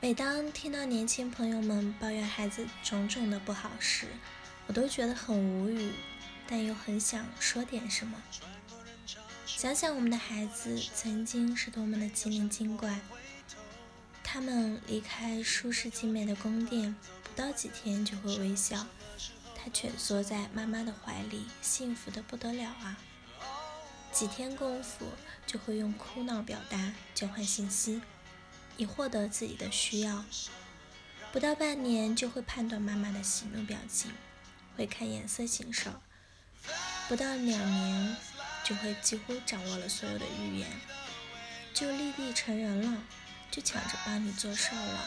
每当听到年轻朋友们抱怨孩子种种的不好时，我都觉得很无语，但又很想说点什么。想想我们的孩子曾经是多么的机灵精怪，他们离开舒适精美的宫殿，不到几天就会微笑，他蜷缩在妈妈的怀里，幸福的不得了啊！几天功夫就会用哭闹表达，交换信息。以获得自己的需要，不到半年就会判断妈妈的喜怒表情，会看眼色行事；不到两年就会几乎掌握了所有的语言，就立地成人了，就抢着帮你做事了。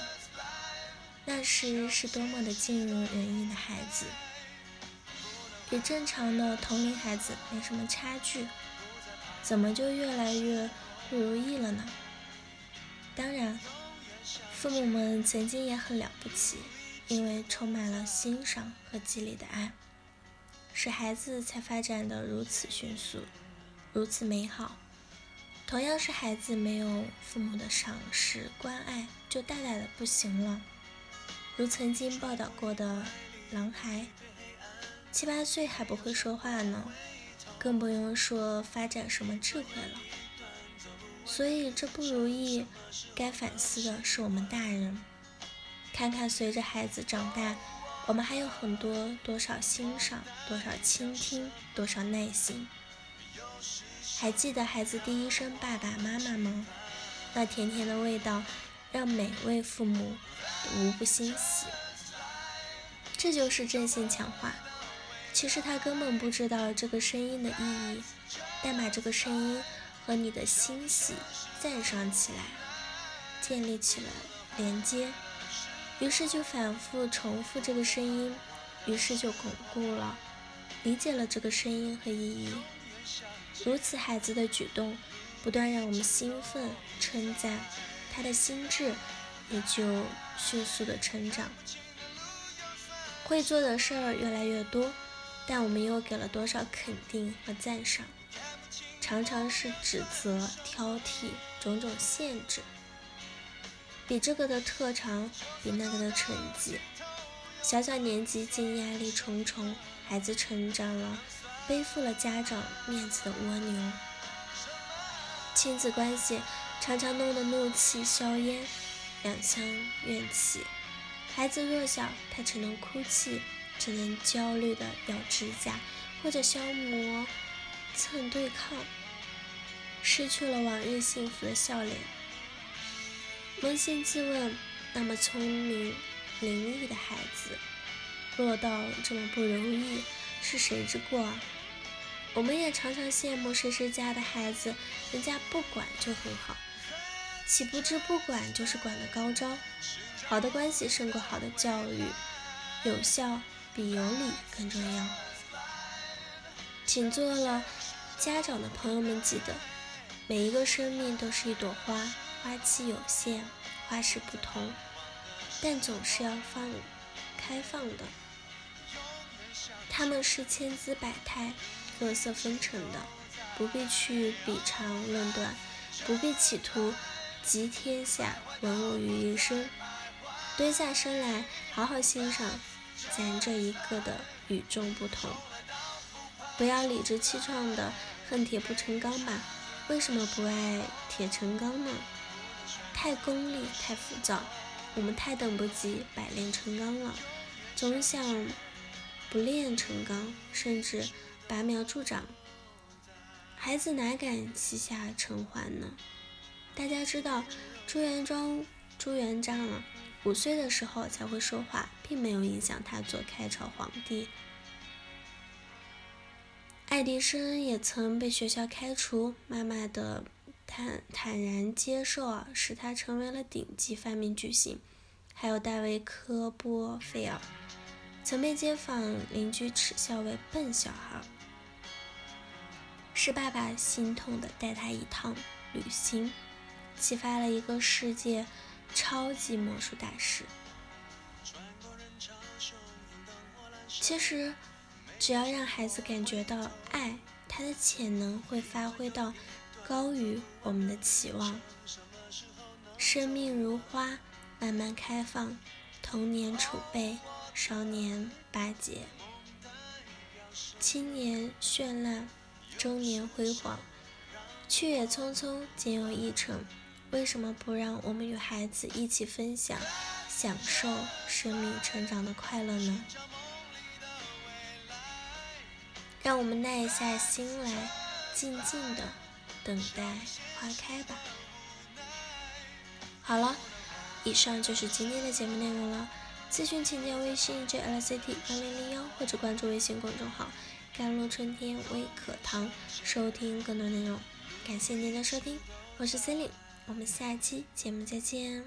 那时是多么的尽如人意的孩子，与正常的同龄孩子没什么差距，怎么就越来越不如意了呢？当然，父母们曾经也很了不起，因为充满了欣赏和激励的爱，使孩子才发展的如此迅速，如此美好。同样是孩子，没有父母的赏识关爱，就大大的不行了。如曾经报道过的狼孩，七八岁还不会说话呢，更不用说发展什么智慧了。所以这不如意，该反思的是我们大人。看看随着孩子长大，我们还有很多多少欣赏，多少倾听，多少耐心。还记得孩子第一声爸爸妈妈吗？那甜甜的味道，让每位父母无不欣喜。这就是正性强化。其实他根本不知道这个声音的意义，但把这个声音。和你的欣喜赞赏起来，建立起了连接，于是就反复重复这个声音，于是就巩固了，理解了这个声音和意义。如此，孩子的举动不断让我们兴奋、称赞，他的心智也就迅速的成长。会做的事儿越来越多，但我们又给了多少肯定和赞赏？常常是指责、挑剔、种种限制，比这个的特长，比那个的成绩。小小年纪竟压力重重，孩子成长了，背负了家长面子的蜗牛。亲子关系常常弄得怒气硝烟，两相怨气。孩子弱小，他只能哭泣，只能焦虑的咬指甲，或者消磨蹭对抗。失去了往日幸福的笑脸，扪心自问，那么聪明伶俐的孩子，落到这么不容易，是谁之过啊？我们也常常羡慕谁谁家的孩子，人家不管就很好，岂不知不管就是管的高招？好的关系胜过好的教育，有效比有理更重要。请做了家长的朋友们记得。每一个生命都是一朵花，花期有限，花式不同，但总是要放开放的。它们是千姿百态、各色纷呈的，不必去比长论短，不必企图集天下文物于一身。蹲下身来，好好欣赏咱这一个的与众不同。不要理直气壮的恨铁不成钢吧。为什么不爱铁成钢呢？太功利，太浮躁，我们太等不及百炼成钢了，总想不炼成钢，甚至拔苗助长。孩子哪敢膝下承欢呢？大家知道，朱元璋朱元璋啊，五岁的时候才会说话，并没有影响他做开朝皇帝。爱迪生也曾被学校开除，妈妈的坦坦然接受啊，使他成为了顶级发明巨星。还有大卫科波菲尔，曾被街坊邻居耻笑为笨小孩，是爸爸心痛的带他一趟旅行，启发了一个世界超级魔术大师。其实。只要让孩子感觉到爱，他的潜能会发挥到高于我们的期望。生命如花，慢慢开放，童年储备，少年巴结，青年绚烂，中年辉煌。去也匆匆，仅有一程。为什么不让我们与孩子一起分享、享受生命成长的快乐呢？让我们耐下心来，静静的等待花开吧。好了，以上就是今天的节目内容了。咨询请加微信 jlct 八零零幺，或者关注微信公众号“甘露春天微课堂”，收听更多内容。感谢您的收听，我是 c e l i n e 我们下期节目再见。